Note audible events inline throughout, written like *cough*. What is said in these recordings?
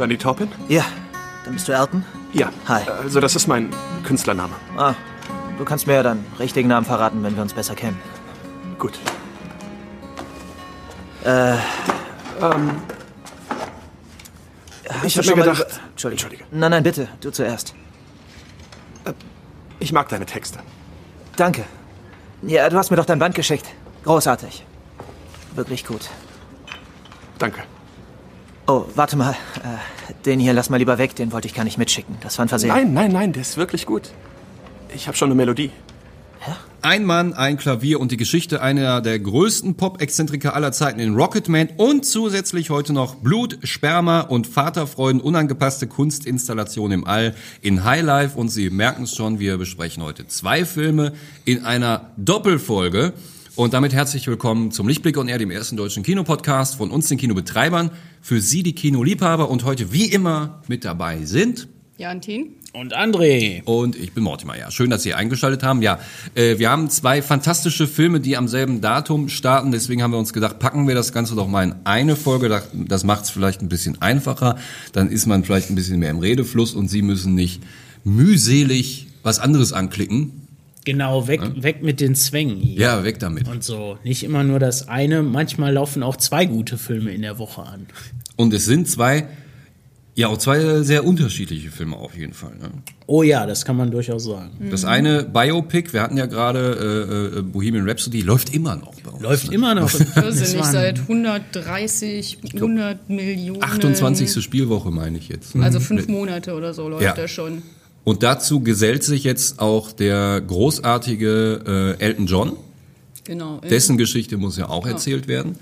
Bernie Taupin? Ja, dann bist du Elton? Ja. Hi. Also das ist mein Künstlername. Ah, du kannst mir ja deinen richtigen Namen verraten, wenn wir uns besser kennen. Gut. Äh, Ähm, ich hab mir gedacht... über- Entschuldige. Entschuldige. Nein, nein, bitte, du zuerst. Ich mag deine Texte. Danke. Ja, du hast mir doch dein Band geschickt. Großartig. Wirklich gut. Danke. Oh, warte mal. Äh, den hier lass mal lieber weg, den wollte ich gar nicht mitschicken. Das war ein Versehen. Nein, nein, nein, der ist wirklich gut. Ich habe schon eine Melodie. Ein Mann, ein Klavier und die Geschichte einer der größten Pop-Exzentriker aller Zeiten in Rocketman und zusätzlich heute noch Blut, Sperma und Vaterfreuden unangepasste Kunstinstallation im All in Highlife und Sie merken es schon, wir besprechen heute zwei Filme in einer Doppelfolge und damit herzlich willkommen zum Lichtblick on Air, dem ersten deutschen Kinopodcast von uns, den Kinobetreibern, für Sie, die Kinoliebhaber und heute wie immer mit dabei sind Jantin? Und André. und ich bin Mortimer, ja. Schön, dass Sie eingeschaltet haben. Ja, äh, wir haben zwei fantastische Filme, die am selben Datum starten. Deswegen haben wir uns gedacht, packen wir das Ganze doch mal in eine Folge. Das- Das macht es vielleicht ein bisschen einfacher. Dann ist man vielleicht ein bisschen mehr im Redefluss und Sie müssen nicht mühselig was anderes anklicken. Genau, weg, weg mit den Zwängen hier. Ja, weg damit. Und so. Nicht immer nur das eine. Manchmal laufen auch zwei gute Filme in der Woche an. Und es sind zwei, ja, auch zwei sehr unterschiedliche Filme auf jeden Fall. Ne? Oh ja, das kann man durchaus sagen. Das eine Biopic, wir hatten ja gerade äh, äh, Bohemian Rhapsody, läuft immer noch bei uns. Läuft ne? immer noch. *laughs* Ich weiß nicht, seit 130, 100 Millionen. 28. Spielwoche meine ich jetzt. Also fünf Monate oder so läuft Ja. er schon. Und dazu gesellt sich jetzt auch der großartige äh, Elton John. Genau. Dessen Geschichte muss ja auch erzählt werden.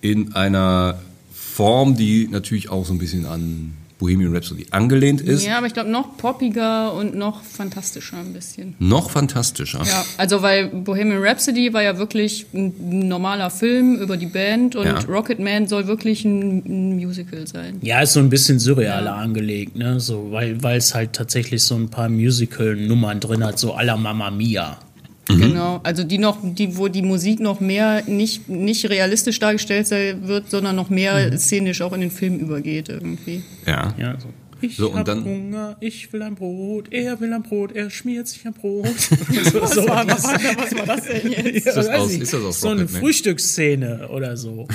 In einer Form, die natürlich auch so ein bisschen an Bohemian Rhapsody angelehnt ist. Ja, aber ich glaube noch poppiger und noch fantastischer ein bisschen. Noch fantastischer. Ja, also weil Bohemian Rhapsody war ja wirklich ein normaler Film über die Band und Ja. Rocketman soll wirklich ein, ein Musical sein. Ja, ist so ein bisschen surrealer angelegt, ne? So, weil, weil es halt tatsächlich so ein paar Musical-Nummern drin hat, so à la Mamma Mia. Genau, also die noch, die, wo die Musik noch mehr nicht, nicht realistisch dargestellt wird, sondern noch mehr szenisch auch in den Film übergeht irgendwie. Ja. Ja, so. Ich So, hab dann- Hunger, ich will ein Brot, er will ein Brot, er schmiert sich ein Brot. *laughs* so, was, war, was, war, was war das denn jetzt? Ist das aus- ist das aus so eine? Frühstücksszene oder so.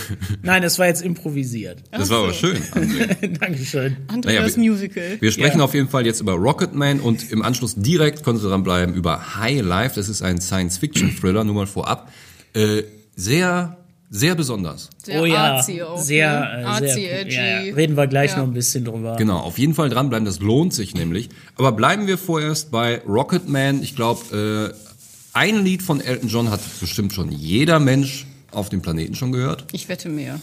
Nein, das war jetzt improvisiert. Das war aber schön. André. *laughs* Dankeschön. Andreas Naja, wir- Musical. Wir sprechen Ja. auf jeden Fall jetzt über Rocketman und im Anschluss direkt können Sie dranbleiben über High Life. Das ist ein Science-Fiction-Thriller, nur mal vorab. Äh, sehr, sehr besonders. Sehr oh ja, artsy auch. sehr, ne? äh, artsy, sehr, edgy. Ja, ja. Reden wir gleich Ja. noch ein bisschen drüber. Genau, auf jeden Fall dranbleiben, das lohnt sich nämlich. Aber bleiben wir vorerst bei Rocketman. Ich glaube, äh, ein Lied von Elton John hat bestimmt schon jeder Mensch auf dem Planeten schon gehört. Ich wette mehr.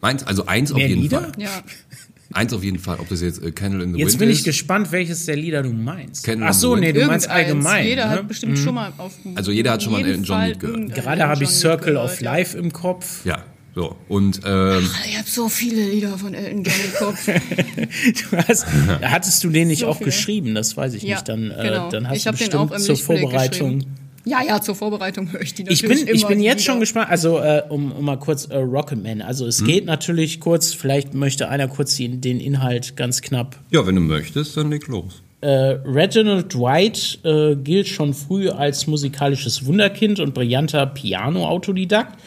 Meins, also eins auf Mehr jeden Lieder? Fall. Ja. *laughs* Eins auf jeden Fall, ob das jetzt äh, Candle in the Jetzt Wind bin ich ist. gespannt, welches der Lieder du meinst. Kennen Ach so, nee, du meinst allgemein. Jeder ne? hat bestimmt schon mal auf Also jeder hat schon mal Elton John Lied gehört. Gerade habe ich Circle Lied of gehört, ja. Life im Kopf. Ja, so. Und ähm, Ich habe so viele Lieder von Elton John im Kopf. *laughs* Du hast, hattest du den nicht So auch viele. geschrieben? Das weiß ich Ja, nicht. Dann, genau. äh, dann hast Ich du hab den bestimmt auch im zur Lichtblick Vorbereitung. Ja, ja, zur Vorbereitung höre ich die Ich natürlich bin, ich immer, bin die jetzt schon Lieder. gespannt, also äh, um, um mal kurz äh, Rocketman. Also Hm? es geht natürlich kurz, vielleicht möchte einer kurz den, den Inhalt ganz knapp ja, wenn du möchtest, dann leg los. Äh, Reginald Dwight äh, gilt schon früh als musikalisches Wunderkind und brillanter Piano-Autodidakt.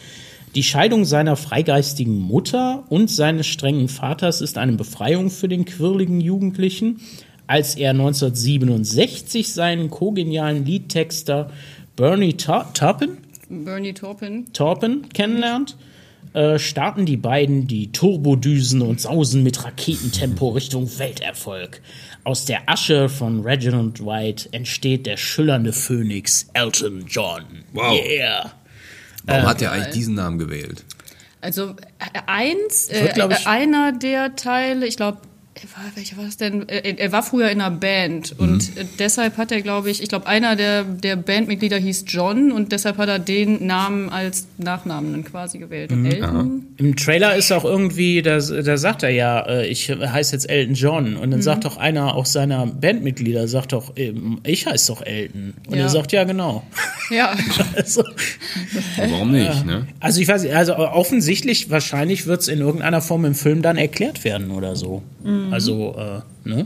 Die Scheidung seiner freigeistigen Mutter und seines strengen Vaters ist eine Befreiung für den quirligen Jugendlichen. Als er 1967 seinen kogenialen Liedtexter Bernie Ta- Taupin, Bernie Taupin. Taupin kennenlernt, äh, starten die beiden die Turbodüsen und sausen mit Raketentempo Richtung Welterfolg. Aus der Asche von Reginald White entsteht der schillernde Phönix Elton John. Wow. Yeah. Warum hat er eigentlich diesen Namen gewählt? Also äh, eins, Wird, äh, glaub ich- einer der Teile, ich glaube, Er war, welcher war das denn? Er, er war früher in einer Band und äh, deshalb hat er, glaube ich, ich glaube, einer der, der Bandmitglieder hieß John und deshalb hat er den Namen als Nachnamen dann quasi gewählt. Und Elton? Im Trailer ist auch irgendwie, da, da sagt er ja, äh, ich heiße jetzt Elton John. Und dann sagt doch einer auch seiner Bandmitglieder, sagt doch, ähm, ich heiße doch Elton. Und Ja. er sagt, ja, genau. *laughs* Ja, *laughs* Also, Warum nicht, ne? also ich weiß nicht, also offensichtlich, wahrscheinlich wird es in irgendeiner Form im Film dann erklärt werden oder so. Also, äh, ne?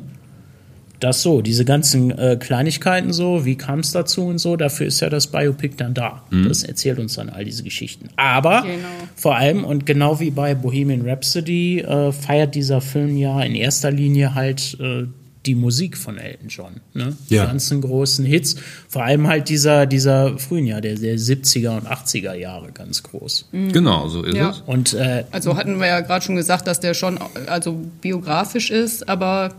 Das so, diese ganzen äh, Kleinigkeiten so, wie kam es dazu und so, dafür ist ja das Biopic dann da. Das erzählt uns dann all diese Geschichten. Aber Genau. vor allem und genau wie bei Bohemian Rhapsody äh, feiert dieser Film ja in erster Linie halt äh, die Musik von Elton John. Ne? Die Ja. ganzen großen Hits, vor allem halt dieser, dieser frühen Jahr, der, der 70er und 80er Jahre ganz groß. Genau, so ist Ja. es. Und äh, also hatten wir ja gerade schon gesagt, dass der schon also biografisch ist, aber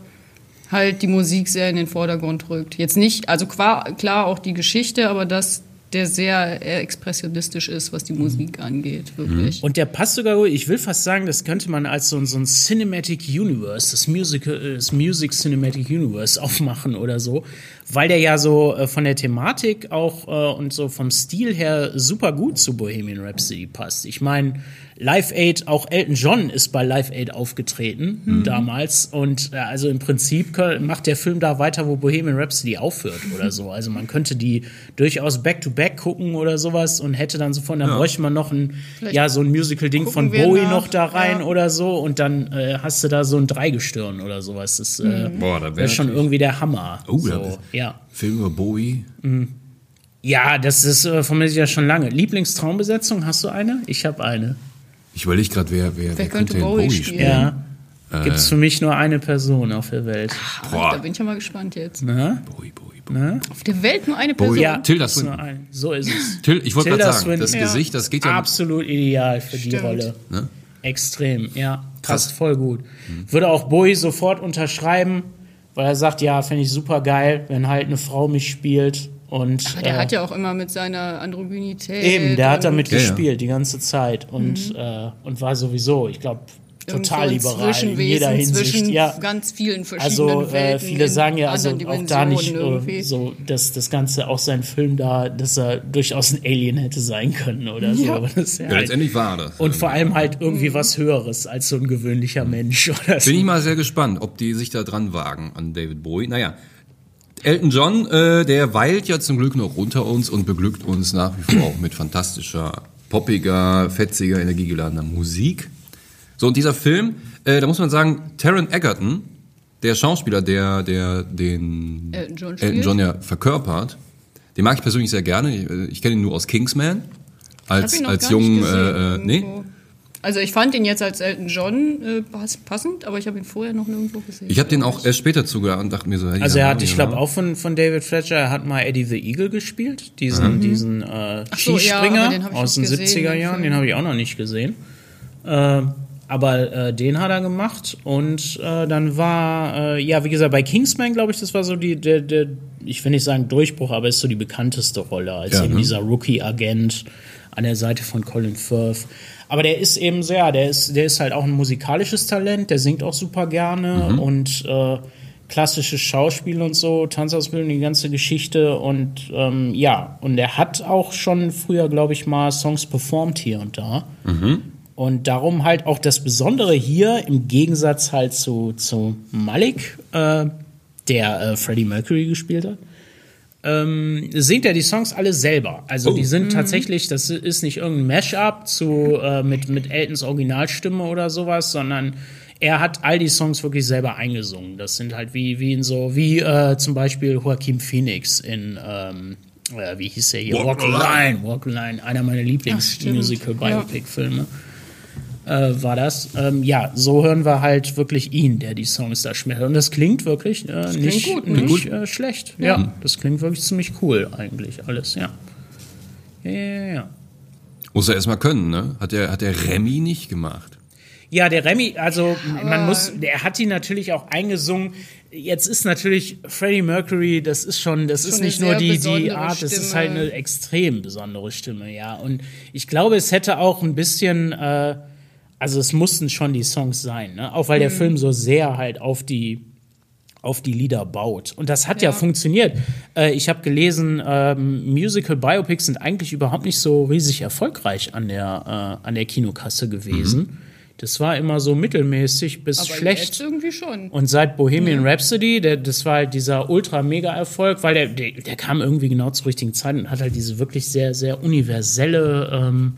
halt die Musik sehr in den Vordergrund rückt. Jetzt nicht, also qua- klar auch die Geschichte, aber dass der sehr eher expressionistisch ist, was die Musik angeht, wirklich. Und der passt sogar, gut. ich will fast sagen, das könnte man als so, ein- so ein Cinematic Universe, das Music, äh, das Music Cinematic Universe aufmachen oder so, weil der ja so äh, von der Thematik auch äh, und so vom Stil her super gut zu Bohemian Rhapsody passt. Ich meine, Live Aid, auch Elton John ist bei Live Aid aufgetreten damals und äh, also im Prinzip macht der Film da weiter, wo Bohemian Rhapsody aufhört *laughs* oder so. Also man könnte die durchaus back to back gucken oder sowas und hätte dann sofort, dann bräuchte man noch ein, ja, so ein Musical-Ding von Bowie nach, noch da rein ja. oder so und dann äh, hast du da so ein Dreigestirn oder sowas. Das äh, Boah, da wär wäre schon irgendwie der Hammer. Oh, so, ja. Film über Bowie. Ja, das ist äh, von mir ja schon lange. Lieblingstraumbesetzung, hast du eine? Ich habe eine. Ich überlege gerade, wer, wer, wer, könnte denn Bowie spielen? Ja. Gibt's für mich nur eine Person auf der Welt. Ah, Da bin ich ja mal gespannt jetzt. Ne? Bowie, Bowie, Bowie. Auf der Welt nur eine Person. Bowie. Ja, Tilda ist nur Swinton. ein. So ist es. *laughs* Till, ich wollte gerade sagen, das Ja. Gesicht, das geht ja. Absolut ideal für die Stimmt. Rolle. Ne? Extrem, ja. Krass. Passt voll gut. Würde auch Bowie sofort unterschreiben, weil er sagt, ja, finde ich super geil, wenn halt eine Frau mich spielt. Und Aber der äh, hat ja auch immer mit seiner Androgynität. eben, der hat damit Ja, ja. gespielt die ganze Zeit und, äh, und war sowieso, ich glaube, total liberal in jeder Hinsicht. zwischen Ja. ganz vielen verschiedenen Also äh, Welten. viele sagen ja also auch da nicht äh, irgendwie. so, dass das Ganze auch sein Film da, dass er durchaus ein Alien hätte sein können oder so. Ja. Aber *laughs* das ist ja Ja, halt, letztendlich war das. und vor allem halt irgendwie was Höheres als so ein gewöhnlicher Mensch *laughs* oder so. Bin ich mal sehr gespannt, ob die sich da dran wagen an David Bowie. Naja, Elton John, äh, der weilt ja zum Glück noch unter uns und beglückt uns nach wie vor auch mit fantastischer, poppiger, fetziger, energiegeladener Musik. So, und dieser Film, äh, da muss man sagen, Taron Egerton, der Schauspieler, der, der den Elton John Elton. John ja verkörpert, den mag ich persönlich sehr gerne. Ich, äh, ich kenne ihn nur aus Kingsman. Als, als jungen, nicht gesehen äh, äh, nee. Also ich fand ihn jetzt als Elton John äh, pass- passend, aber ich habe ihn vorher noch nirgendwo gesehen. ich habe den auch erst später zugehört und dachte mir so, hey, Also ja, er hat, ich ja. glaube auch von, von David Fletcher, er hat mal Eddie the Eagle gespielt, diesen, diesen äh, so, ja, Skispringer den hab ich aus den gesehen, 70er den Jahren, Film. den habe ich auch noch nicht gesehen. Äh, aber äh, den hat er gemacht und äh, dann war, äh, ja, wie gesagt, bei Kingsman, glaube ich, das war so die, der, der, ich will nicht sagen Durchbruch, aber ist so die bekannteste Rolle, als Ja, eben ne? dieser Rookie-Agent an der Seite von Colin Firth. Aber der ist eben sehr, der ist, der ist halt auch ein musikalisches Talent, der singt auch super gerne Mhm. und äh, klassisches Schauspiel und so, Tanzausbildung, die ganze Geschichte und ähm, ja, und er hat auch schon früher, glaube ich, mal Songs performt hier und da. Und darum halt auch das Besondere hier, im Gegensatz halt zu, zu Malik, äh, der äh, Freddie Mercury gespielt hat, ähm, singt er die Songs alle selber. Also die sind tatsächlich, das ist nicht irgendein Mashup zu, äh, mit, mit Eltons Originalstimme oder sowas, sondern er hat all die Songs wirklich selber eingesungen. Das sind halt wie, wie in so, wie äh, zum Beispiel Joaquin Phoenix in, ähm, äh, wie hieß der hier? Walk Walk, Line. Line. Walk the Line, einer meiner. Lieblings-Musical-Biopic-Filme. Äh, war das. Ähm, ja, so hören wir halt wirklich ihn, der die Songs da schmettert. Und das klingt wirklich äh, nicht, gut, ne? nicht äh, schlecht. Ja. das klingt wirklich ziemlich cool eigentlich alles, ja. Ja, ja, ja, ja. Muss er erstmal können, ne? Hat der, hat der Remy nicht gemacht. Ja, der Remy, also man muss, der hat die natürlich auch eingesungen. Jetzt ist natürlich Freddie Mercury, das ist schon, das ist eine nicht nur die, die Art, das ist Stimme. halt eine extrem besondere Stimme, ja. Und ich glaube, es hätte auch ein bisschen, äh, also es mussten schon die Songs sein, ne? Auch weil der Film so sehr halt auf die auf die Lieder baut. Und das hat ja, Ja. funktioniert. Äh, ich habe gelesen, ähm, Musical Biopics sind eigentlich überhaupt nicht so riesig erfolgreich an der, äh, an der Kinokasse gewesen. Das war immer so mittelmäßig bis Aber schlecht. jetzt irgendwie schon. Und seit Bohemian Rhapsody, der, das war halt dieser ultra-mega-Erfolg, weil der, der, der kam irgendwie genau zur richtigen Zeit und hat halt diese wirklich sehr, sehr universelle, ähm,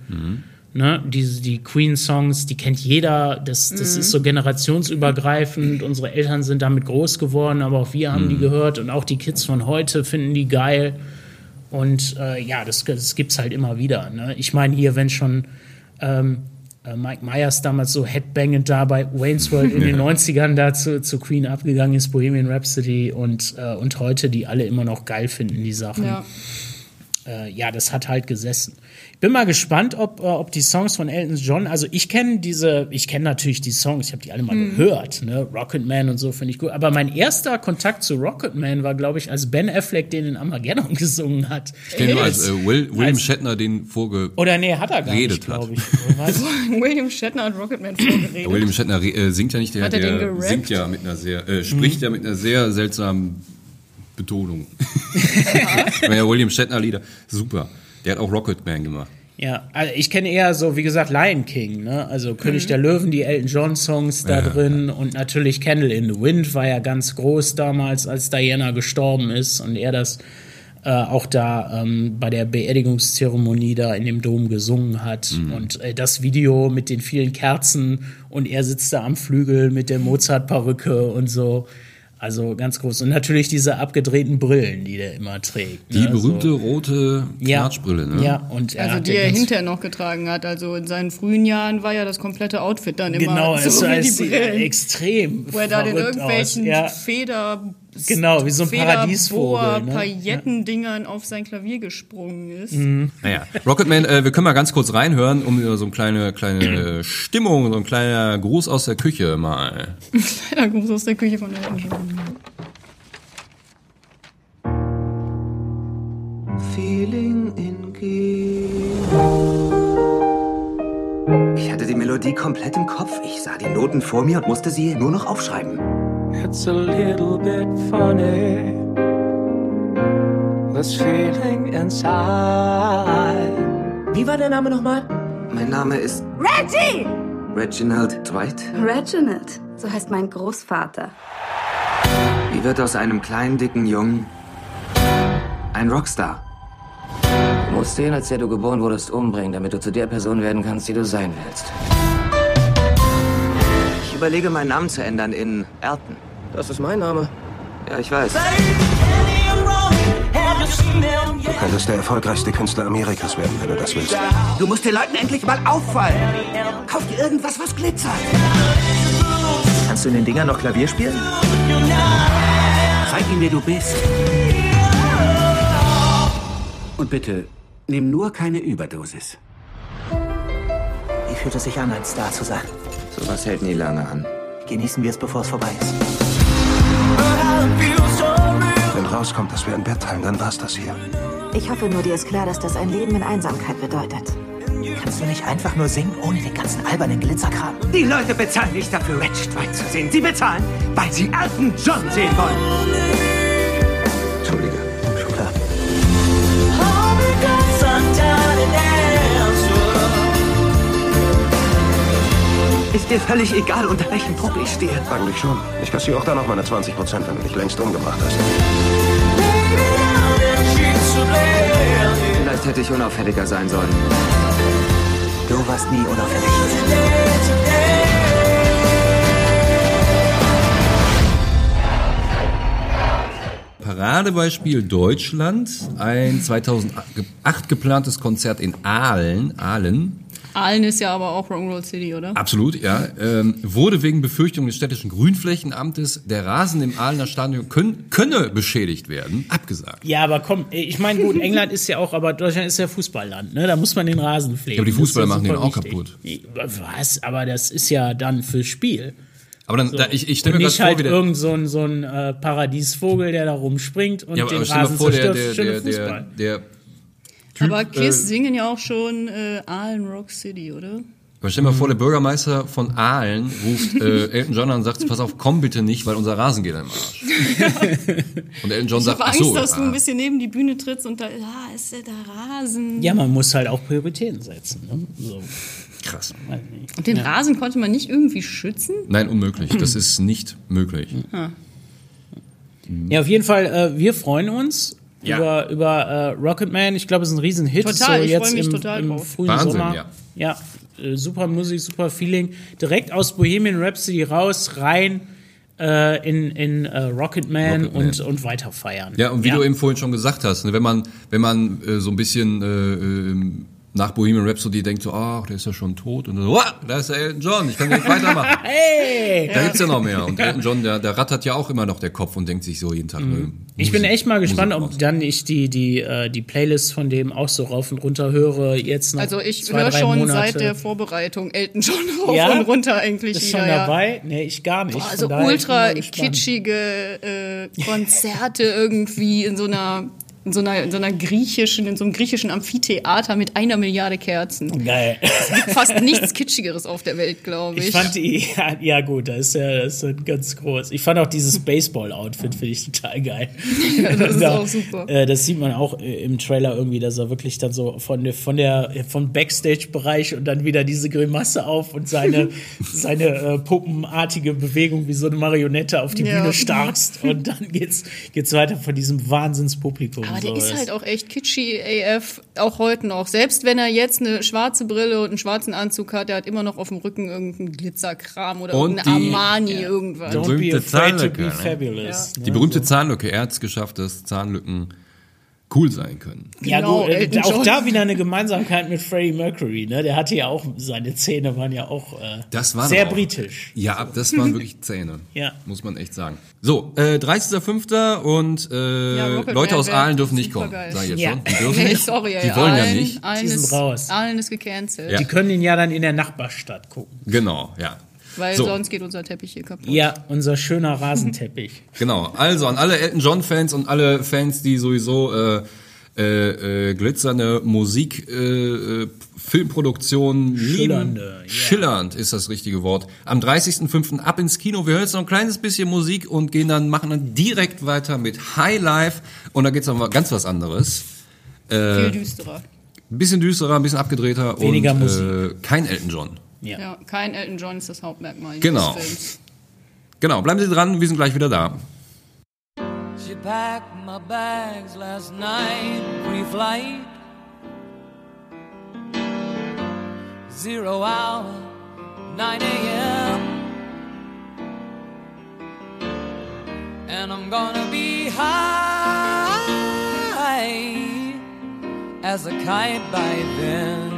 ne, diese, die Queen-Songs, die kennt jeder, das, das ist so generationsübergreifend, unsere Eltern sind damit groß geworden, aber auch wir haben die gehört und auch die Kids von heute finden die geil. Und äh, ja, das, das gibt's halt immer wieder. Ne? Ich meine, hier, wenn schon ähm, äh, Mike Myers damals so headbangend da bei Wayne's World in *laughs* den 90ern da zu, zu Queen abgegangen ist, Bohemian Rhapsody und, äh, und heute die alle immer noch geil finden, die Sachen. Ja. Äh, ja, das hat halt gesessen. Ich bin mal gespannt, ob, äh, ob die Songs von Elton John, also ich kenne diese, ich kenne natürlich die Songs, ich habe die alle mal gehört, ne? Rocket Man und so finde ich gut. Aber mein erster Kontakt zu Rocket Man war, glaube ich, als Ben Affleck den in Armageddon *laughs* gesungen hat. Ich kenne nur als äh, Will, William Als- Shatner den vorge... Oder nee, hat er gar nicht, glaube ich. *laughs* William Shatner hat Rocketman vorgeredet. William Shatner äh, singt ja nicht, der, Hat er den der singt ja mit einer sehr, äh, spricht ja mit einer sehr seltsamen Betonung. ja, William Shatner Lieder, super. Der hat auch Rocket Man gemacht. Ja, also ich kenne eher so, wie gesagt, Lion King, ne? Also König der Löwen, die Elton John Songs da drin und natürlich Candle in the Wind war ja ganz groß damals, als Diana gestorben ist und er das äh, auch da ähm, bei der Beerdigungszeremonie da in dem Dom gesungen hat. Und äh, das Video mit den vielen Kerzen und er sitzt da am Flügel mit der Mozart-Perücke und so. Also ganz groß. Und natürlich diese abgedrehten Brillen, die der immer trägt. Die ne? berühmte so. rote ja, Knatschbrille, ne? Ja, und er Also hat die ja er hinterher noch getragen hat. Also in seinen frühen Jahren war ja das komplette Outfit dann immer Genau, *laughs* so es wie ist die Brillen. extrem. wo er da in verrückt irgendwelchen aus. Ja, Feder Genau, wie so ein Paradiesvogel, ne? Paillettendingern auf sein Klavier gesprungen ist. Naja, Rocketman, äh, wir können mal ganz kurz reinhören, um so eine kleine, kleine Stimmung, so ein kleiner Gruß aus der Küche mal. Kleiner Gruß aus der Küche von John. Feeling in Ich hatte die Melodie komplett im Kopf. Ich sah die Noten vor mir und musste sie nur noch aufschreiben. It's a little bit funny. This feeling inside. Wie war der Name nochmal? Mein Name ist Reggie! Reginald Dwight. Reginald, so heißt mein Großvater. Wie wird aus einem kleinen, dicken Jungen ein Rockstar? Du musst den, als der du geboren wurdest, umbringen, damit du zu der Person werden kannst, die du sein willst. Ich überlege, meinen Namen zu ändern in Elton. Das ist mein Name. Ja, ich weiß. Du könntest der erfolgreichste Künstler Amerikas werden, wenn du das willst. Du musst den Leuten endlich mal auffallen. Kauf dir irgendwas, was glitzert. Kannst du in den Dingern noch Klavier spielen? Zeig ihm, wer du bist. Und bitte, nimm nur keine Überdosis. Wie fühlt es sich an, ein Star zu sein? Sowas hält nie lange an. Genießen wir es, bevor es vorbei ist. Wenn rauskommt, dass wir ein Bett teilen, dann war's das hier. Ich hoffe nur, dir ist klar, dass das ein Leben in Einsamkeit bedeutet. Kannst du nicht einfach nur singen, ohne den ganzen albernen Glitzerkram? Die Leute bezahlen nicht dafür, Reg Dwight zu sehen. Sie bezahlen, weil sie Elton John sehen wollen. Entschuldige. Ist dir völlig egal, unter welchem Druck ich stehe. Eigentlich schon. Ich kassiere auch da noch meine 20 Prozent, wenn du dich längst umgebracht hast. Vielleicht hätte ich unauffälliger sein sollen. Du warst nie unauffällig. Paradebeispiel Deutschland, ein 2008 geplantes Konzert in Aalen, Aalen, Aalen ist ja aber auch Rock'n'Roll City, oder? absolut, ja, ähm, wurde wegen Befürchtung des städtischen Grünflächenamtes der Rasen im Aalener Stadion können, könne beschädigt werden, abgesagt. Ja, aber komm, ich meine, gut, England ist ja auch, aber Deutschland ist ja Fußballland, ne? Da muss man den Rasen pflegen. Ja, aber die Fußballer machen den auch wichtig. Was? Aber das ist ja dann fürs Spiel. Aber dann, da, ich, ich stelle mir nicht gerade vor, halt wie der, irgend so ein, so ein äh, Paradiesvogel, der da rumspringt und ja, aber den dir Rasen vor, der, zerstört. der, der, der, Fußball. der Typ, aber Kiss äh, singen ja auch schon äh, Aalen Rock City, oder? Aber stell dir mal vor, der Bürgermeister von Aalen ruft äh, *laughs* Elton John an und sagt, pass auf, komm bitte nicht, weil unser Rasen geht im Arsch. *laughs* und Elton John Ich sagt, Angst, so, dass du ah, ein bisschen neben die Bühne trittst und da, ah, ist der da Rasen. Ja, man muss halt auch Prioritäten setzen. Ne? So. krass. Und den Rasen konnte man nicht irgendwie schützen? Nein, unmöglich. Das *clears throat* ist nicht möglich. Ja, auf jeden Fall, äh, wir freuen uns Ja. über, über äh, Rocketman. Ich glaube, es ist ein Riesenhit. Total, so ich jetzt freu mich im, total im drauf. frühen Wahnsinn, Sommer. ja. Ja, äh, super Musik, super Feeling. Direkt aus Bohemian Rhapsody raus, rein äh, in, in äh, Rocketman, Rocketman. Und, und weiter feiern. Ja, und wie du eben vorhin schon gesagt hast, ne, wenn man, wenn man äh, so ein bisschen äh, ähm, nach Bohemian Rhapsody denkt, so, ach, der ist ja schon tot. Und dann, so, "Wow, da ist der Elton John, ich kann jetzt weitermachen. *laughs* Hey! Da gibt's ja noch mehr. Und Elton John, der, der rattert ja auch immer noch der Kopf und denkt sich so jeden Tag. ne, Ich bin echt mal gespannt, Musik ob raus. dann ich die, die, äh, die Playlist von dem auch so rauf und runter höre. Jetzt noch Also ich höre schon Monate. seit der Vorbereitung Elton John *laughs* rauf Ja? und runter eigentlich Ist wieder. schon ja. dabei? Nee, ich gar nicht. Von Also ultra kitschige äh, Konzerte irgendwie in so einer *laughs* in so einer in so einer griechischen in so einem griechischen Amphitheater mit einer Milliarde Kerzen. Geil. Es gibt fast nichts kitschigeres auf der Welt, glaube ich. Ich fand die, ja, ja gut, das ist ja das ist ganz groß. Ich fand auch dieses Baseball-Outfit, finde ich total geil. *laughs* Ja, das ist Da, auch super. Äh, das sieht man auch äh, im Trailer irgendwie, dass er wirklich dann so von der, von der, vom Backstage-Bereich und dann wieder diese Grimasse auf und seine, *laughs* seine äh, puppenartige Bewegung wie so eine Marionette auf die Ja. Bühne starrst und dann geht's, geht's weiter von diesem Wahnsinnspublikum. Aber der so. ist halt auch echt kitschy AF, auch heute noch. Selbst wenn er jetzt eine schwarze Brille und einen schwarzen Anzug hat, der hat immer noch auf dem Rücken irgendeinen Glitzerkram oder Und irgendeine die- Armani irgendwas. Don't be berühmte Zahnlücke, ne? fabulous. Die berühmte Zahnlücke. Er hat es geschafft, dass Zahnlücken cool sein können. Ja, Genau, gut, äh, auch da wieder eine Gemeinsamkeit mit Freddie Mercury, ne? Der hatte ja auch, seine Zähne waren ja auch äh, Das war sehr auch- britisch. Ja, das waren wirklich Zähne. *laughs* Ja. Muss man echt sagen. So, äh, 30.05. und äh, Ja, Leute aus Aalen dürfen nicht kommen. Sag ich jetzt Ja. schon. Die dürfen *laughs* Nee, nicht. sorry, Die ey, wollen ja Aalen- nicht. Aalen Die sind ist, raus. Aalen ist gecancelt. Ja. Die können ihn ja dann in der Nachbarstadt gucken. Genau, ja. Weil So. sonst geht unser Teppich hier kaputt. Ja, unser schöner Rasenteppich. *laughs* Genau. Also an alle Elton John Fans und alle Fans, die sowieso äh, äh, äh, glitzernde Musik, äh, äh, Filmproduktion lieben. Schillernde, ja. Schillernd ist das richtige Wort. Am 30.05. ab ins Kino. Wir hören jetzt noch ein kleines bisschen Musik und gehen dann, machen dann direkt weiter mit High Life. Und da geht's noch mal ganz was anderes. Viel düsterer. Ein bisschen düsterer, ein bisschen abgedrehter Weniger und Musik. Äh, kein Elton John. Ja. Ja, kein Elton John ist das Hauptmerkmal Genau. dieses Films. Genau, bleiben Sie dran, wir sind gleich wieder da. She packed my bags last night, pre-flight. Zero hour, 9 a.m. And I'm gonna be high as a kite by then.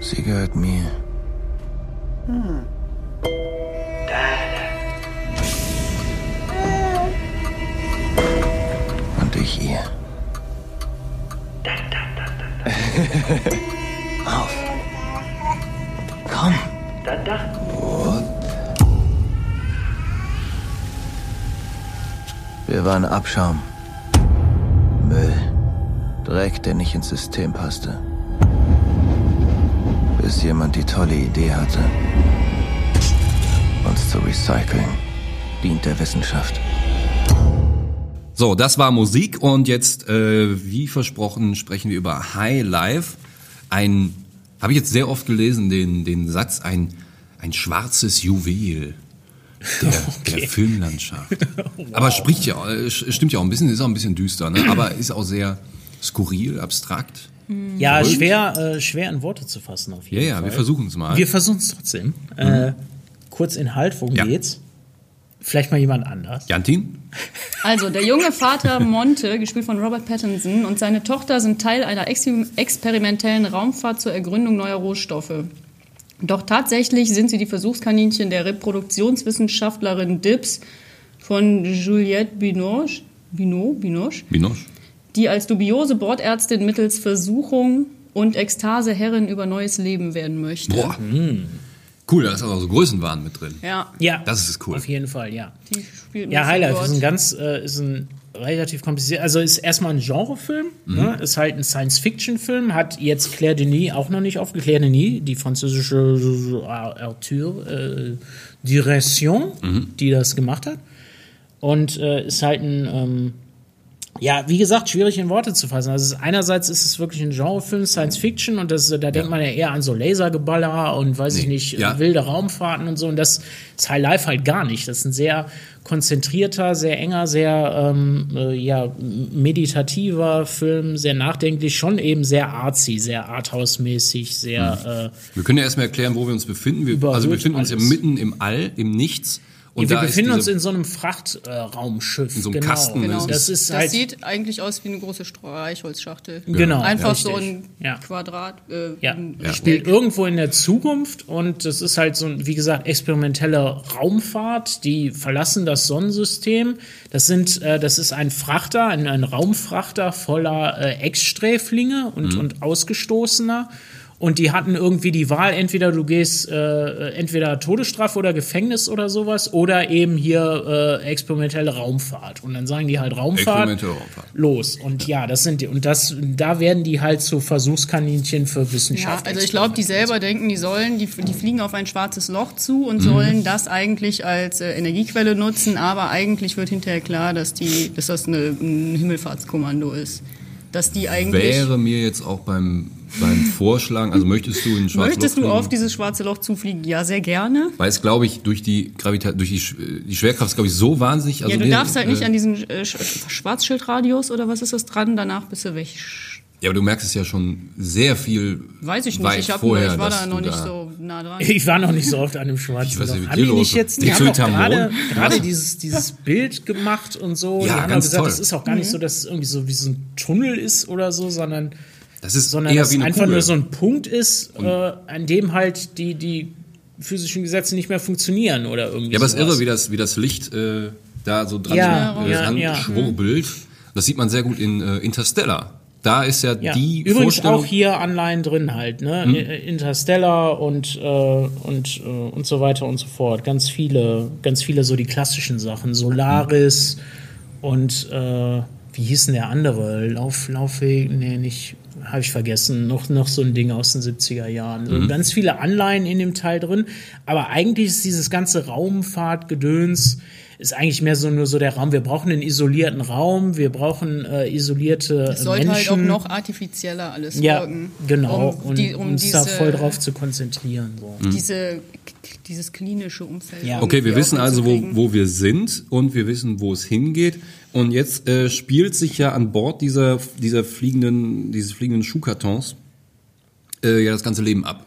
Sie gehört mir. Und ich ihr. *laughs* Auf. Komm. Wir waren Abschaum. Dreck, der nicht ins System passte. Bis jemand die tolle Idee hatte, uns zu recyceln. Dient der Wissenschaft. So, das war Musik und jetzt, äh, wie versprochen, sprechen wir über High Life. Ein, habe ich jetzt sehr oft gelesen, den, den Satz, ein, ein schwarzes Juwel der, der *laughs* Filmlandschaft. *laughs* Aber spricht ja, äh, stimmt ja auch ein bisschen, ist auch ein bisschen düster, ne? aber ist auch sehr skurril, abstrakt. Ja, Verrückt. schwer, äh, schwer in Worte zu fassen auf Ja, jeden ja, Fall. wir versuchen es mal. Wir versuchen es trotzdem. Äh, kurz Inhalt, worum Ja. geht's? Vielleicht mal jemand anders. Jantin? Also, der junge Vater Monte, gespielt von Robert Pattinson, und seine Tochter sind Teil einer ex experimentellen Raumfahrt zur Ergründung neuer Rohstoffe. Doch tatsächlich sind sie die Versuchskaninchen der Reproduktionswissenschaftlerin Dibbs von Juliette Binoche, Binoche, Binoche Binoche? Die als dubiose Bordärztin mittels Versuchung und Ekstase Herrin über neues Leben werden möchte. Boah. Cool, da ist auch so Größenwahn mit drin. Ja, Ja, Das ist cool. auf jeden Fall, ja. die spielt Ja, Highlife ist ein ganz, äh, ist ein relativ kompliziert, also ist erstmal ein Genrefilm, Mhm. ne? ist halt ein Science-Fiction-Film, hat jetzt Claire Denis auch noch nicht aufgeklärt, Denis, die französische äh, Arthur äh, Direction, Mhm. die das gemacht hat. Und äh, ist halt ein, ähm, ja, wie gesagt, schwierig in Worte zu fassen. Also einerseits ist es wirklich ein Genrefilm, Science Fiction, und das, da denkt man ja eher an so Lasergeballer und weiß ich Nee, nicht, ja. wilde Raumfahrten und so. Und das ist High Life halt gar nicht. Das ist ein sehr konzentrierter, sehr enger, sehr ähm, äh, ja, meditativer Film, sehr nachdenklich, schon eben sehr artsy, sehr arthouse-mäßig, sehr äh, Wir können ja erstmal erklären, wo wir uns befinden. Wir, also wir befinden uns ja alles. mitten im All, im Nichts. Und wir da befinden uns in so einem Frachtraumschiff. In so einem genau. Kasten? Genau. Das Das ist Das halt sieht eigentlich aus wie eine große Streichholzschachtel. Genau, Einfach richtig. so ein Ja. Quadrat. Äh, Ja, ein ja. spielt irgendwo in der Zukunft und das ist halt so, ein, wie gesagt, experimentelle Raumfahrt. Die verlassen das Sonnensystem. Das sind, äh, das ist ein Frachter, ein, ein Raumfrachter voller äh, Ex-Sträflinge und, und Ausgestoßener. Und die hatten irgendwie die Wahl, entweder du gehst äh, entweder Todesstrafe oder Gefängnis oder sowas, oder eben hier äh, experimentelle Raumfahrt. Und dann sagen die halt Raumfahrt Experimentelle Raumfahrt. los. Und ja, das sind die. Und das, da werden die halt zu Versuchskaninchen für Ja, Wissenschaft. also ich glaube, die selber denken, die sollen, die, die fliegen auf ein schwarzes Loch zu Mhm. und sollen das eigentlich als äh, Energiequelle nutzen, aber eigentlich wird hinterher klar, dass die, dass das eine, ein Himmelfahrtskommando ist. Dass die eigentlich. wäre mir jetzt auch beim, beim Vorschlagen, also möchtest du in Schwarz Möchtest du Loch auf fliegen? dieses schwarze Loch zufliegen? Ja, sehr gerne. Weil es, glaube ich, durch die Gravita durch die, Sch- die Schwerkraft ist, glaube ich, so wahnsinnig. Also ja, du wir, darfst halt nicht äh, an diesen äh, Sch- Schwarzschildradius oder was ist das dran, danach bist du weg. Ja, aber du merkst es ja schon sehr viel Weiß ich nicht, ich, hab vorher, ich war da noch du nicht da- so nah dran. Ich war noch nicht so oft an dem schwarzen Ich weiß nicht, Loch. Haben die nicht jetzt, die haben gerade, gerade dieses, dieses Bild gemacht und so. Ja, die haben ganz gesagt, toll. das ist auch gar nicht so, dass es irgendwie so wie so ein Tunnel ist oder so, sondern, Das ist sondern eher dass wie eine einfach Kugel. nur so ein Punkt ist, äh, an dem halt die, die physischen Gesetze nicht mehr funktionieren oder irgendwie Ja, aber es ist irre, wie das, wie das Licht äh, da so dran Ja, äh, ja, dran ja. schwurbelt. Das sieht man sehr gut in äh, Interstellar. Da ist ja, Ja. die Übrigens Vorstellung. auch hier Anleihen drin halt, ne? Hm. Interstellar und, äh, und, äh, und so weiter und so fort. Ganz viele, ganz viele so die klassischen Sachen. Solaris und äh, wie hieß denn der andere? Lauf, Laufweg, nee, nicht, habe ich vergessen. Noch, noch so ein Ding aus den 70er Jahren. Mhm. Ganz viele Anleihen in dem Teil drin. Aber eigentlich ist dieses ganze Raumfahrtgedöns ist eigentlich mehr so nur so der Raum. Wir brauchen einen isolierten Raum, wir brauchen äh, isolierte Es sollte Menschen. halt auch noch artifizieller alles Ja, wirken. genau. Um, und die, um uns diese, da voll drauf zu konzentrieren. So. diese, dieses klinische Umfeld. Ja. Okay, wir wissen also, wo, wo wir sind und wir wissen, wo es hingeht. Und jetzt äh, spielt sich ja an Bord dieser, dieser fliegenden, dieses fliegenden Schuhkartons äh, ja das ganze Leben ab.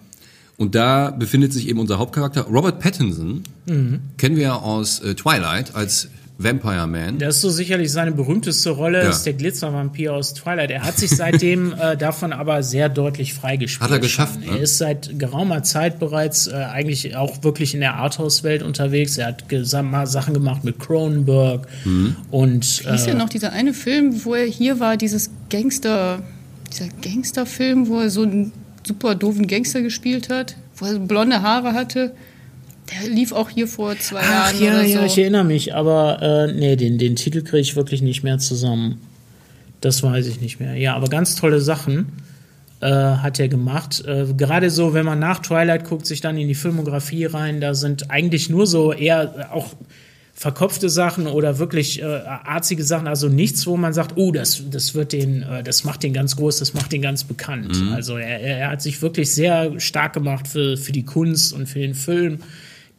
Und da befindet sich eben unser Hauptcharakter, Robert Pattinson, Mhm. kennen wir ja aus äh, Twilight als Vampire Man. Das ist so sicherlich seine berühmteste Rolle, Ja. ist der Glitzervampir aus Twilight. Er hat sich seitdem *laughs* äh, davon aber sehr deutlich freigespielt. Hat er geschafft, ne? Er ist seit geraumer Zeit bereits äh, eigentlich auch wirklich in der Arthouse-Welt unterwegs. Er hat Sachen gemacht mit Cronenberg Mhm. und Wie hieß äh, ja noch dieser eine Film, wo er hier war, dieses Gangster. dieser Gangsterfilm, wo er so einen super doofen Gangster gespielt hat, wo er so blonde Haare hatte. Der lief auch hier vor zwei Ach Jahren ja, oder ja, so. ich erinnere mich, aber äh, nee, den, den Titel kriege ich wirklich nicht mehr zusammen. Das weiß ich nicht mehr. Ja, aber ganz tolle Sachen äh, hat er gemacht. Äh, gerade so, wenn man nach Twilight guckt, sich dann in die Filmografie rein, da sind eigentlich nur so eher äh, auch verkopfte Sachen oder wirklich äh, arzige Sachen, also nichts, wo man sagt, oh, das, das wird den, äh, das macht den ganz groß, das macht den ganz bekannt. Mhm. Also er, er er hat sich wirklich sehr stark gemacht für, für die Kunst und für den Film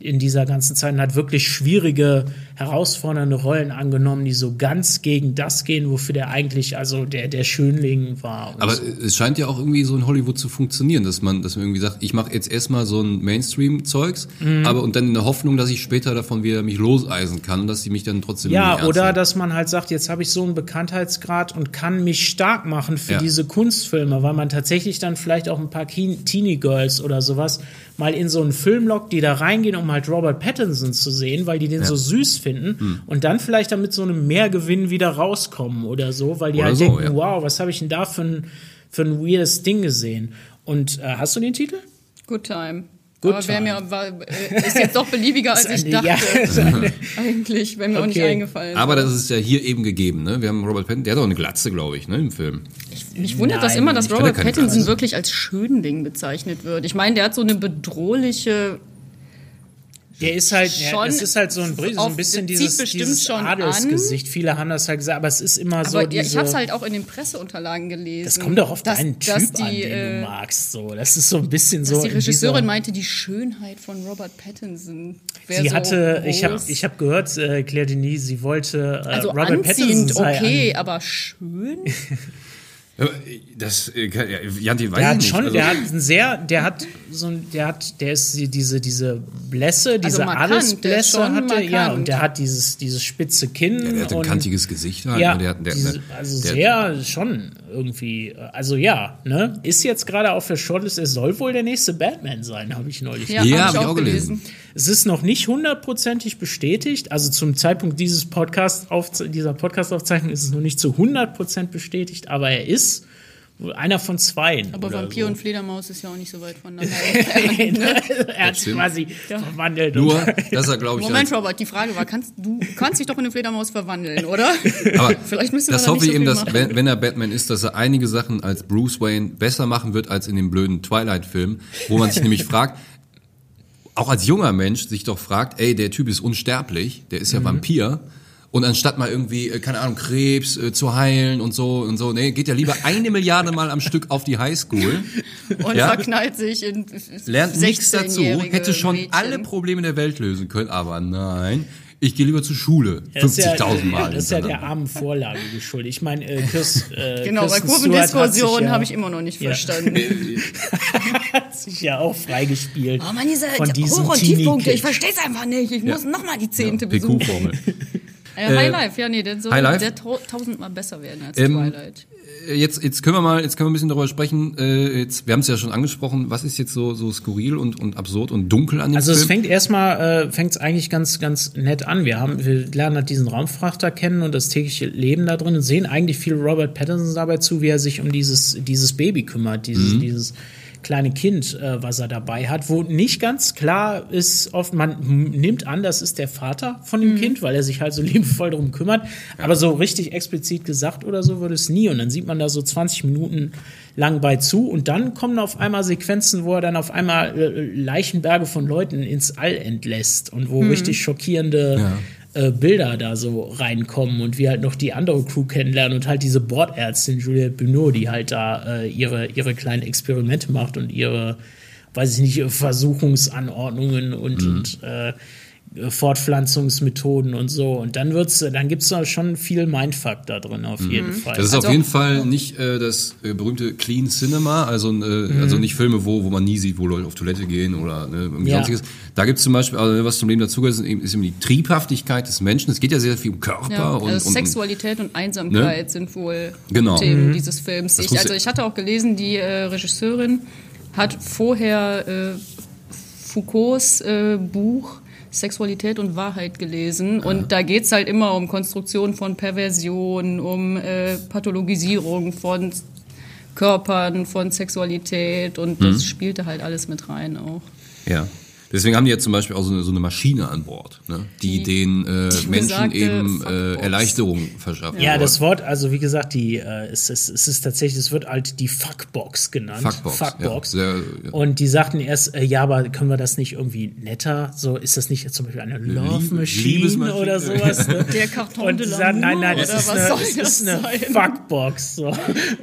in dieser ganzen Zeit und hat wirklich schwierige, herausfordernde Rollen angenommen, die so ganz gegen das gehen, wofür der eigentlich, also der, der Schönling war. und Aber so. es scheint ja auch irgendwie so in Hollywood zu funktionieren, dass man, dass man irgendwie sagt, ich mache jetzt erstmal so ein Mainstream-Zeugs, Mhm. aber und dann in der Hoffnung, dass ich später davon wieder mich loseisen kann und dass die mich dann trotzdem Ja, oder nehmen. dass man halt sagt, jetzt habe ich so einen Bekanntheitsgrad und kann mich stark machen für Ja. diese Kunstfilme, weil man tatsächlich dann vielleicht auch ein paar Keen- Teenie Girls oder sowas mal in so einen Film lockt, die da reingehen, um halt Robert Pattinson zu sehen, weil die den Ja. so süß finden Hm. und dann vielleicht damit so einem Mehrgewinn wieder rauskommen oder so, weil die Oder halt so, denken, ja. wow, was habe ich denn da für ein, für ein weirdes Ding gesehen? Und äh, hast du den Titel? Good Time. Good Aber wär Time. mir, war, äh, ist jetzt doch beliebiger, als ich dachte. ja, *laughs* Eigentlich, wäre mir auch nicht Okay. eingefallen. Aber das ist ja hier eben gegeben, ne? Wir haben Robert Pattinson, der hat auch eine Glatze, glaube ich, ne, im Film. Mich wundert das Nein, immer, dass ich Robert Pattinson Glatze. wirklich als Schönling bezeichnet wird. Ich meine, der hat so eine bedrohliche. Der ist halt, ja, Schon das ist halt so ein, so ein bisschen dieses, dieses Adelsgesicht. Viele haben das halt gesagt, aber es ist immer so Aber diese... ja, ich habe es halt auch in den Presseunterlagen gelesen. Das kommt doch auf dass, deinen Typ die, an, den äh, du magst. So. Das ist so ein bisschen so. die in Regisseurin meinte, die Schönheit von Robert Pattinson wäre Sie so hatte, ich habe groß. ich hab gehört, äh, Claire Denis, sie wollte äh, also Robert Pattinson anziehend, sei okay, aber schön? *laughs* Das, äh, kann- ja, Janti weiß Der hat nicht. schon, also, der hat ein sehr, der hat so ein, der hat, der ist die- diese, diese Blässe, diese Also markant, Adelsblässe hatte, ja, markant. und der hat dieses, dieses spitze Kinn. ja, der hat ein und, kantiges Gesicht halt. Ja, ne? der, hat- der, diese, also der, sehr schon irgendwie, also ja, ne? Ist jetzt gerade auf der Shortlist, er soll wohl der nächste Batman sein, habe ich neulich Ja, Ja, hab hab ich auch gelesen. Es ist noch nicht hundertprozentig bestätigt, also zum Zeitpunkt dieses Podcast dieser Podcast-Aufzeichnung ist es noch nicht zu 100% bestätigt, aber er ist wohl einer von zweien. Aber Vampir so. und Fledermaus ist ja auch nicht so weit voneinander entfernt. er hat sich quasi verwandelt. Nur, dass er, glaube ich, Moment, Robert, die Frage war, kannst, du kannst dich doch in eine Fledermaus verwandeln, oder? Aber Vielleicht müssen wir das da hoffe ich so eben, dass wenn, wenn er Batman ist, dass er einige Sachen als Bruce Wayne besser machen wird als in dem blöden Twilight-Film, wo man sich nämlich fragt, auch als junger Mensch sich doch fragt, ey, der Typ ist unsterblich, der Mhm. ist ja Vampir. Und anstatt mal irgendwie, äh, keine Ahnung, Krebs äh, zu heilen und so und so, nee, geht ja lieber eine Milliarde Mal am Stück auf die Highschool, *laughs* Und Ja. verknallt sich in lernt nichts dazu, 16-jährige hätte schon Mädchen. alle Probleme der Welt lösen können, aber nein, ich gehe lieber zur Schule, Das ist ja- 50.000 *laughs* Mal. Das ist ja der armen Vorlage geschuldet. Ich meine, äh, Chris, äh, *laughs* Genau, bei Kristen Stewart hat sich Kurvendiskussion ja- habe ich immer noch nicht Ja. verstanden. hat sich ja auch freigespielt. Oh Mann, diese Hoch- und Tiefpunkte, ich verstehe es einfach nicht. Ich muss noch mal die zehnte Ja, besuchen. PQ-Formel. Äh, High Äh, Life, ja, nee, der soll der tau- tausendmal besser werden als Ähm, Twilight. Jetzt, jetzt können wir mal, jetzt können wir ein bisschen darüber sprechen. Äh, jetzt, wir haben es ja schon angesprochen. Was ist jetzt so, so skurril und, und absurd und dunkel an dem Also es Film? fängt erstmal, äh, fängt es eigentlich ganz, ganz nett an. Wir haben, wir lernen halt diesen Raumfrachter kennen und das tägliche Leben da drin und sehen eigentlich viel Robert Pattinson dabei zu, wie er sich um dieses, dieses Baby kümmert, dieses, Mhm. dieses kleine Kind, äh, was er dabei hat, wo nicht ganz klar ist, oft man nimmt an, das ist der Vater von dem Kind, weil er sich halt so *laughs* liebevoll darum kümmert, aber so richtig explizit gesagt oder so wird es nie. Und dann sieht man da so 20 Minuten lang bei zu. Und dann kommen auf einmal Sequenzen, wo er dann auf einmal äh, Leichenberge von Leuten ins All entlässt und wo Mhm. richtig schockierende äh, Bilder da so reinkommen und wir halt noch die andere Crew kennenlernen und halt diese Bordärztin Juliette Binoot, die halt da äh, ihre, ihre kleinen Experimente macht und ihre, weiß ich nicht, ihre Versuchungsanordnungen und, Mhm. und äh, Fortpflanzungsmethoden und so. Und dann wird's, dann gibt's da schon viel Mindfuck da drin auf jeden Fall. Das ist Also- auf jeden Fall nicht äh, das äh, berühmte Clean Cinema, also, äh, also nicht Filme, wo, wo man nie sieht, wo Leute auf Toilette gehen oder ne, irgendwie Ja. sonstiges. Da gibt es zum Beispiel, also, was zum Leben dazugehört, ist eben, ist eben die Triebhaftigkeit des Menschen. Es geht ja sehr viel um Körper Ja, und, also und, Sexualität und Einsamkeit Ne? sind wohl Genau. Themen Mhm. dieses Films. Ich, also ich hatte auch gelesen, die äh, Regisseurin hat vorher äh, Foucaults äh, Buch Sexualität und Wahrheit gelesen. Und da geht's halt immer um Konstruktion von Perversion, um äh, Pathologisierung von Körpern, von Sexualität und das Mhm. spielte halt alles mit rein auch. Ja. Deswegen haben die jetzt zum Beispiel auch so eine, so eine Maschine an Bord, ne? die, den äh, die Menschen eben äh. Erleichterung verschaffen. Ja, soll. das Wort, also wie gesagt, die, äh, es, ist, es ist tatsächlich, es wird halt die Fuckbox genannt. Fuckbox, Fuckbox. ja, sehr, ja. Und die sagten erst, äh, ja, aber können wir das nicht irgendwie netter? So, ist das nicht zum Beispiel eine Love Machine oder *laughs* sowas? Ne? Der Karton Und de die sagen, nein, nein, das ist was eine, soll es das ist eine sein? Fuckbox. So.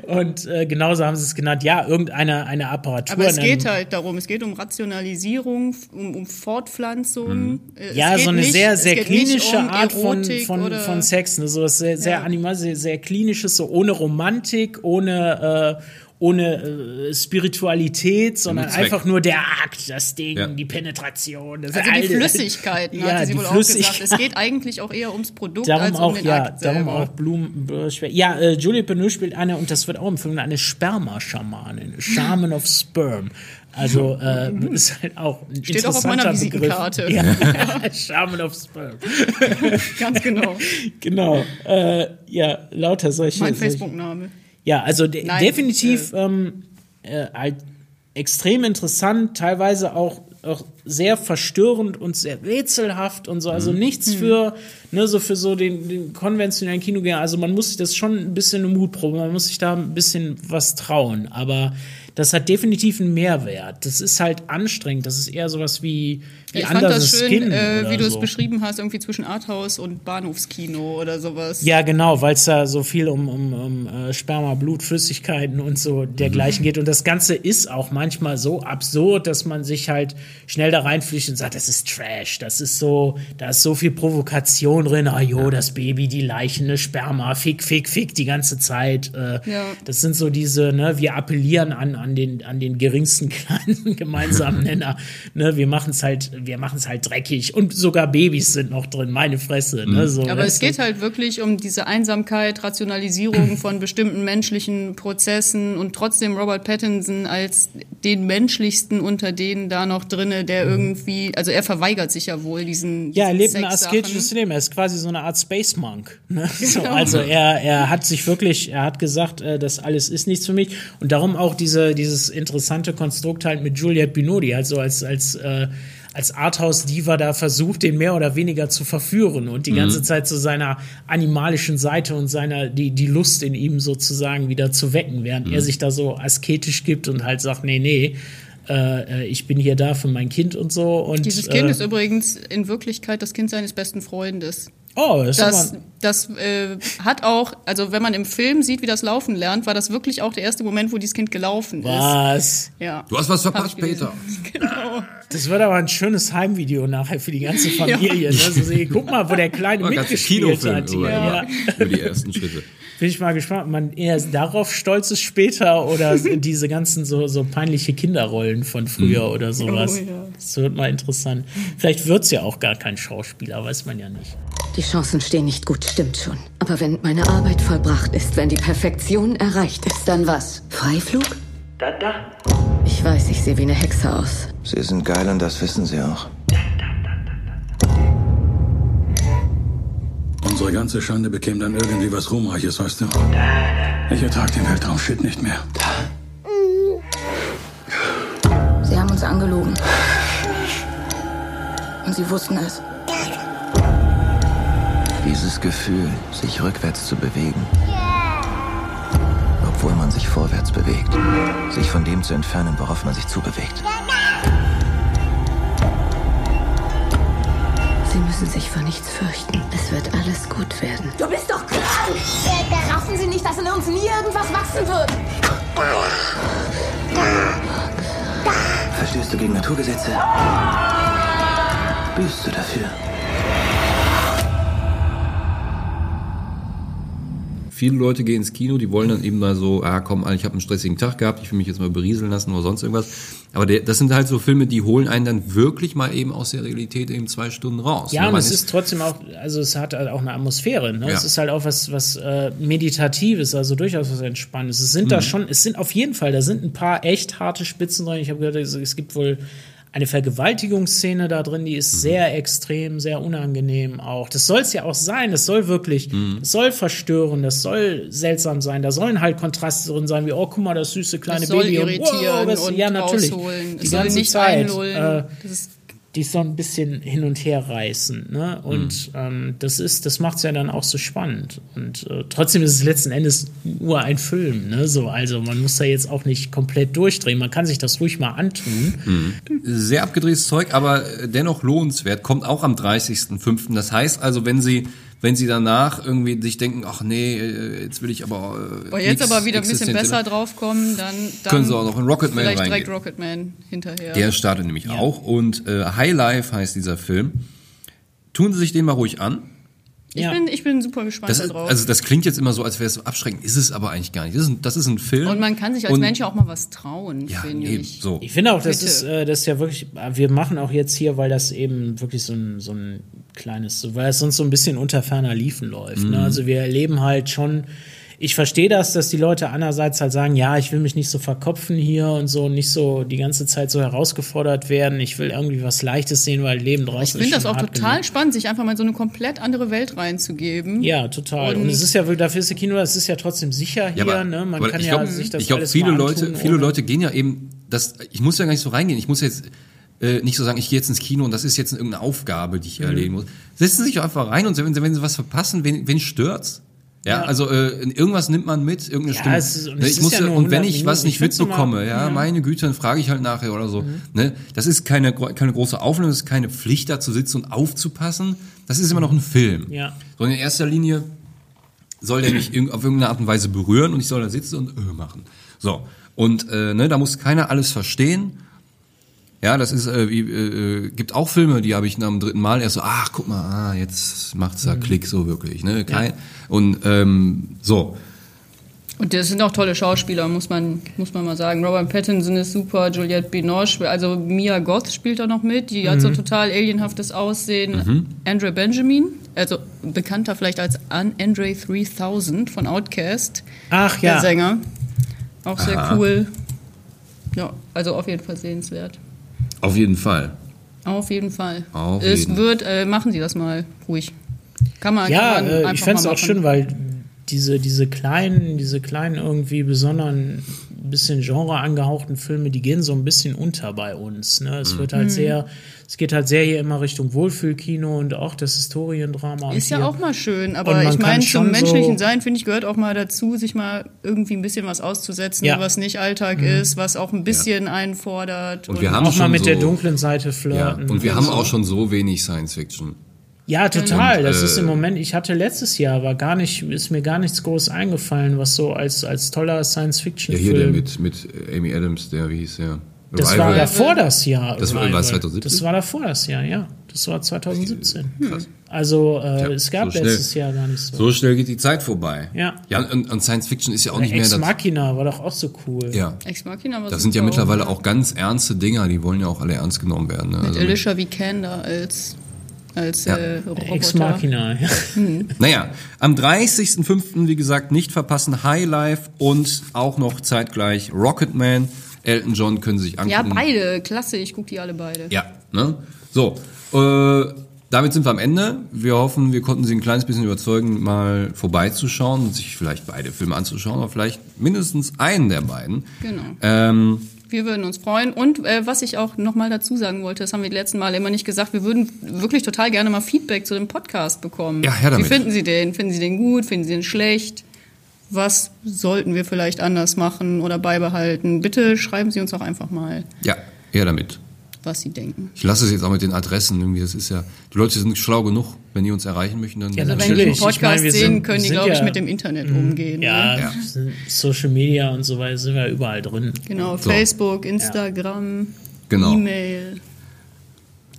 Und äh, genauso haben sie es genannt. Ja, irgendeine eine Apparatur. Aber es geht halt darum, es geht um Rationalisierung, um, um Fortpflanzung. Äh, es Ja, geht so eine nicht- sehr, sehr klinische um Art von, von, oder- von Sex. Ne? So was sehr, sehr Ja. animal, sehr, sehr klinisches, so ohne Romantik, ohne, äh, ohne äh, Spiritualität, sondern einfach nur der Akt, das Ding, Ja. die Penetration. Das Also die alte- Flüssigkeiten, ja, hatte sie die wohl auch gesagt. Flüssigkeit. Es geht eigentlich auch eher ums Produkt Darum als um auch, den ja, Akt darum selber. auch Blumen. Ja, äh, Juliette Benoist spielt eine, und das wird auch im Film, eine Sperma-Schamanin, Shaman of Sperm. Also äh, ist halt auch ein Steht auch auf meiner. Visitenkarte. Ja, *laughs* Shaman of Sperm. *laughs* Ganz genau. Genau. Äh, ja, lauter solche. Mein Facebook-Name. ja, also de Nein, definitiv ähm, äh, halt extrem interessant, teilweise auch, auch sehr verstörend und sehr rätselhaft und so. Also Mhm. nichts für, ne, so für so den, den konventionellen Kinogänger. Also man muss sich das schon ein bisschen eine Mutprobe, man muss sich da ein bisschen was trauen. Aber das hat definitiv einen Mehrwert. Das ist halt anstrengend. Das ist eher sowas wie, wie ich fand das schön, Skin äh, wie du es so. beschrieben hast, irgendwie zwischen Arthouse und Bahnhofskino oder sowas. Ja, genau, weil es da so viel um, um, um äh, Sperma, Blut, Flüssigkeiten und so dergleichen geht. Und das Ganze ist auch manchmal so absurd, dass man sich halt schnell da reinfliegt und sagt, das ist Trash, das ist so, da ist so viel Provokation drin. Ah jo, das Baby, die Leichen, ne, Sperma, fick, fick, fick die ganze Zeit. Äh, Ja. Das sind so diese, ne, wir appellieren an, an, den, an den geringsten *laughs* kleinen gemeinsamen *laughs* Nenner. Ne, wir machen es halt, wir machen es halt dreckig. Und sogar Babys sind noch drin, meine Fresse. Ne, so, Aber es geht halt wirklich um diese Einsamkeit, Rationalisierung *laughs* von bestimmten menschlichen Prozessen und trotzdem Robert Pattinson als den menschlichsten unter denen da noch drinne, der irgendwie, also er verweigert sich ja wohl diesen, Mhm. Ja, er lebt ein asketisches Leben. Er ist quasi so eine Art Space Monk. Ne? So, Genau. also er, er hat sich wirklich, er hat gesagt, äh, das alles ist nichts für mich. Und darum auch diese, dieses interessante Konstrukt halt mit Juliette Binodi, also als, als, äh, als Arthouse-Diva da versucht, den mehr oder weniger zu verführen und die Mhm. ganze Zeit zu seiner animalischen Seite und seiner, die, die Lust in ihm sozusagen wieder zu wecken, während Mhm. er sich da so asketisch gibt und halt sagt, nee, nee, äh, äh, ich bin hier da für mein Kind und so. Und, Dieses Kind äh, ist übrigens in Wirklichkeit das Kind seines besten Freundes. Oh, das ist Das, das äh, hat auch, also wenn man im Film sieht, wie das Laufen lernt, war das wirklich auch der erste Moment, wo dieses Kind gelaufen ist. Was? Ja. Du hast was verpasst. Peter. *laughs* Genau. Das wird aber ein schönes Heimvideo nachher für die ganze *laughs* Familie. Ne? So, sehen, guck mal, wo der Kleine mitgespielt Kinofilm hat. Über, Ja. über die ersten Schritte. Bin ich mal gespannt, ob man eher darauf stolz ist später oder *laughs* diese ganzen so, so peinliche Kinderrollen von früher oder sowas. Oh, ja. Das wird mal interessant. Vielleicht wird's ja auch gar kein Schauspieler, weiß man ja nicht. Die Chancen stehen nicht gut, stimmt schon. Aber wenn meine Arbeit vollbracht ist, wenn die Perfektion erreicht ist, dann was? Freiflug? Da, da. Ich weiß, ich sehe wie eine Hexe aus. Sie sind geil und das wissen sie auch. Unsere ganze Schande bekäme dann irgendwie was Ruhmreiches, weißt du? Ich ertrag den Weltraum-Shit nicht mehr. Sie haben uns angelogen. Und sie wussten es. Dieses Gefühl, sich rückwärts zu bewegen, obwohl man sich vorwärts bewegt, sich von dem zu entfernen, worauf man sich zubewegt. Sie müssen sich vor nichts fürchten. Es wird alles gut werden. Du bist doch krank! Raffen Sie nicht, dass in uns nie irgendwas wachsen wird? Verstößt du gegen Naturgesetze? Büßt du dafür? Viele Leute gehen ins Kino, die wollen dann eben mal so, ah komm, ich habe einen stressigen Tag gehabt, ich will mich jetzt mal berieseln lassen oder sonst irgendwas. Aber der, das sind halt so Filme, die holen einen dann wirklich mal eben aus der Realität eben zwei Stunden raus. Ja, ne? und es ist trotzdem auch, also es hat halt auch eine Atmosphäre. Ne? Ja. Es ist halt auch was, was äh, Meditatives, also durchaus was Entspannendes. Es sind da Mhm. schon, es sind auf jeden Fall, da sind ein paar echt harte Spitzen drin. Ich habe gehört, es gibt wohl eine Vergewaltigungsszene da drin, die ist Mhm. sehr extrem, sehr unangenehm auch. Das soll es ja auch sein. Das soll wirklich, Mhm. das soll verstören, das soll seltsam sein. Da sollen halt Kontraste drin sein, wie, oh, guck mal, das süße kleine Es soll Baby. und, irritieren was- und ja, natürlich. rausholen. Die Es soll ganze nicht Zeit. Äh, Das ist die so ein bisschen hin und her reißen. Ne? Und Mhm. ähm, das ist, das macht es ja dann auch so spannend. Und äh, trotzdem ist es letzten Endes nur ein Film. Ne? So, also man muss da jetzt auch nicht komplett durchdrehen. Man kann sich das ruhig mal antun. Sehr abgedrehtes Zeug, aber dennoch lohnenswert. Kommt auch am 30.05. Das heißt also, wenn Sie, wenn Sie danach irgendwie sich denken, ach nee, äh, jetzt will ich aber. äh, jetzt aber wieder ein bisschen besser draufkommen, dann, dann Können Sie auch noch in Rocketman vielleicht reingehen. direkt Rocketman hinterher. Der startet nämlich auch und äh, High Life heißt dieser Film. Tun Sie sich den mal ruhig an. ich, bin, ich bin super gespannt Das ist, darauf. also das klingt jetzt immer so, als wäre es abschreckend, ist es aber eigentlich gar nicht. Das ist ein, das ist ein Film. und man kann sich als und- Mensch ja auch mal was trauen, Ja, finde eben, ich. so. Ich finde auch, das Bitte. ist, äh, das ist ja wirklich, wir machen auch jetzt hier, weil das eben wirklich so ein, so ein kleines, weil es sonst so ein bisschen unter ferner Liefen läuft. Mhm. Ne? Also wir erleben halt schon, ich verstehe das, dass die Leute andererseits halt sagen, ja, ich will mich nicht so verkopfen hier und so, nicht so die ganze Zeit so herausgefordert werden. Ich will irgendwie was Leichtes sehen, weil Leben draußen Ich finde ist das auch total genug. spannend, sich einfach mal in so eine komplett andere Welt reinzugeben. Ja, total. Und, Und- es ist ja wirklich, dafür ist das Kino, es ist ja trotzdem sicher hier, Ja, aber, ne? Man kann ja glaub, sich das ich glaub, alles viele Leute, viele Leute gehen ja eben, das, ich muss ja gar nicht so reingehen. Ich muss jetzt äh, nicht so sagen, ich gehe jetzt ins Kino und das ist jetzt irgendeine Aufgabe, die ich Mhm. erledigen muss. Setzen Sie sich einfach rein und wenn, Sie- wenn Sie was verpassen, wen, wen stört's? Ja, Ja. also äh, irgendwas nimmt man mit, irgendeine Ja, Stimme. es und ne, ich muss ja und wenn 100 ich was nicht mitbekomme, immer- ja, ja. Mhm. meine Güte, dann frage ich halt nachher oder so. Ne, das ist keine keine große Aufnahme, das ist keine Pflicht, da zu sitzen und aufzupassen. Das ist immer noch ein Film. Ja. So in erster Linie soll der mich auf irgendeine Art und Weise berühren und ich soll da sitzen und äh machen. So. Und äh, ne, da muss keiner alles verstehen. Ja, das ist, äh, wie, äh, gibt auch Filme, die habe ich nach dem dritten Mal erst so, ach, guck mal, ah, jetzt macht's da Klick so wirklich, ne? Kein, Und ähm, so. Und das sind auch tolle Schauspieler, muss man, muss man mal sagen. Robert Pattinson ist super, Juliette Binoche, also Mia Goth spielt da noch mit, die hat so Mhm. total alienhaftes Aussehen. Mhm. Andre Benjamin, also bekannter vielleicht als An Andre 3000 von Outcast. Ach Der ja. Sänger. Auch sehr Aha. cool. Ja, also auf jeden Fall sehenswert. Auf jeden Fall. Auf jeden Fall. Auf es jeden. wird, äh, machen Sie das mal ruhig. Kann man, Ja, kann man äh, ich fände es auch schön, weil diese, diese kleinen, diese kleinen irgendwie besonderen, bisschen Genre angehauchten Filme, die gehen so ein bisschen unter bei uns. Ne? Es Mhm. wird halt Mhm. sehr, es geht halt sehr hier immer Richtung Wohlfühlkino und auch das Historiendrama. und Ist ja hier- auch mal schön, Und aber ich meine, zum menschlichen so- Sein, finde ich, gehört auch mal dazu, sich mal irgendwie ein bisschen was auszusetzen, Ja. was nicht Alltag Mhm. ist, was auch ein bisschen einfordert. Und wir haben auch mal schon mit so, der dunklen Seite Ja, flirten. und wir und haben so. auch schon so wenig Science Fiction. Ja, total. Und, das äh, ist im Moment, ich hatte letztes Jahr, aber gar nicht, ist mir gar nichts groß eingefallen, was so als, als toller Ja, Science-Fiction-Film. hier der mit, mit Amy Adams, der, wie hieß der? Das Revival. war davor das Jahr. Das war, war es 2017? Das war davor das Jahr, ja. Das war 2017. Also äh, es gab so schnell. letztes Jahr gar nicht so. So schnell geht die Zeit vorbei. Ja. Ja, und, und Science Fiction ist ja auch nicht mehr Ex das. Machina war doch auch so cool. Ja. Ex Machina war Das sind ja mittlerweile auch ganz ernste Dinger, die wollen ja auch alle ernst genommen werden. Ne? Mit Also, Alicia Vikander als, als Ja. äh, Roboter. Ex Machina, ja. Hm. Naja, am 30.05. wie gesagt nicht verpassen High Life und auch noch zeitgleich Rocketman. Elton John können Sie sich Ja, angucken. beide, klasse, ich gucke die alle beide. Ja, ne? So, äh, damit sind wir am Ende. Wir hoffen, wir konnten Sie ein kleines bisschen überzeugen, mal vorbeizuschauen und sich vielleicht beide Filme anzuschauen, oder vielleicht mindestens einen der beiden. Genau. Ähm, Wir würden uns freuen. Und äh, was ich auch nochmal dazu sagen wollte, das haben wir die letzten Male immer nicht gesagt, wir würden wirklich total gerne mal Feedback zu dem Podcast bekommen. Ja, her damit. Wie finden Sie den? Finden Sie den gut? Finden Sie den schlecht? Was sollten wir vielleicht anders machen oder beibehalten? Bitte schreiben Sie uns auch einfach mal, ja, eher damit. Was Sie denken. Ich lasse es jetzt auch mit den Adressen irgendwie. Das ist ja, die Leute sind schlau genug, wenn die uns erreichen möchten, dann. Ja, Also wenn die Natürlich. einen Ich Podcast meine, sehen, sind- können die, glaube ich, ja- mit dem Internet Mhm. umgehen. Ja, Ne? sind Social Media und so weiter sind wir überall drin. Genau, So. Facebook, Instagram, Genau. E-Mail,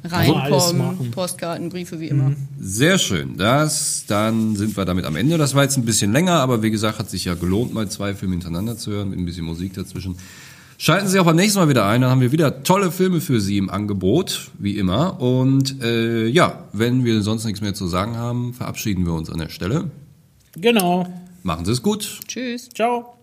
reinkommen. Postkarten, Briefe wie immer. Sehr schön. Das, dann sind wir damit am Ende. Das war jetzt ein bisschen länger, aber wie gesagt, hat sich ja gelohnt, mal zwei Filme hintereinander zu hören, mit ein bisschen Musik dazwischen. Schalten Sie auch beim nächsten Mal wieder ein, dann haben wir wieder tolle Filme für Sie im Angebot, wie immer. Und äh, ja, wenn wir sonst nichts mehr zu sagen haben, verabschieden wir uns an der Stelle. Genau. Machen Sie es gut. Tschüss. Ciao.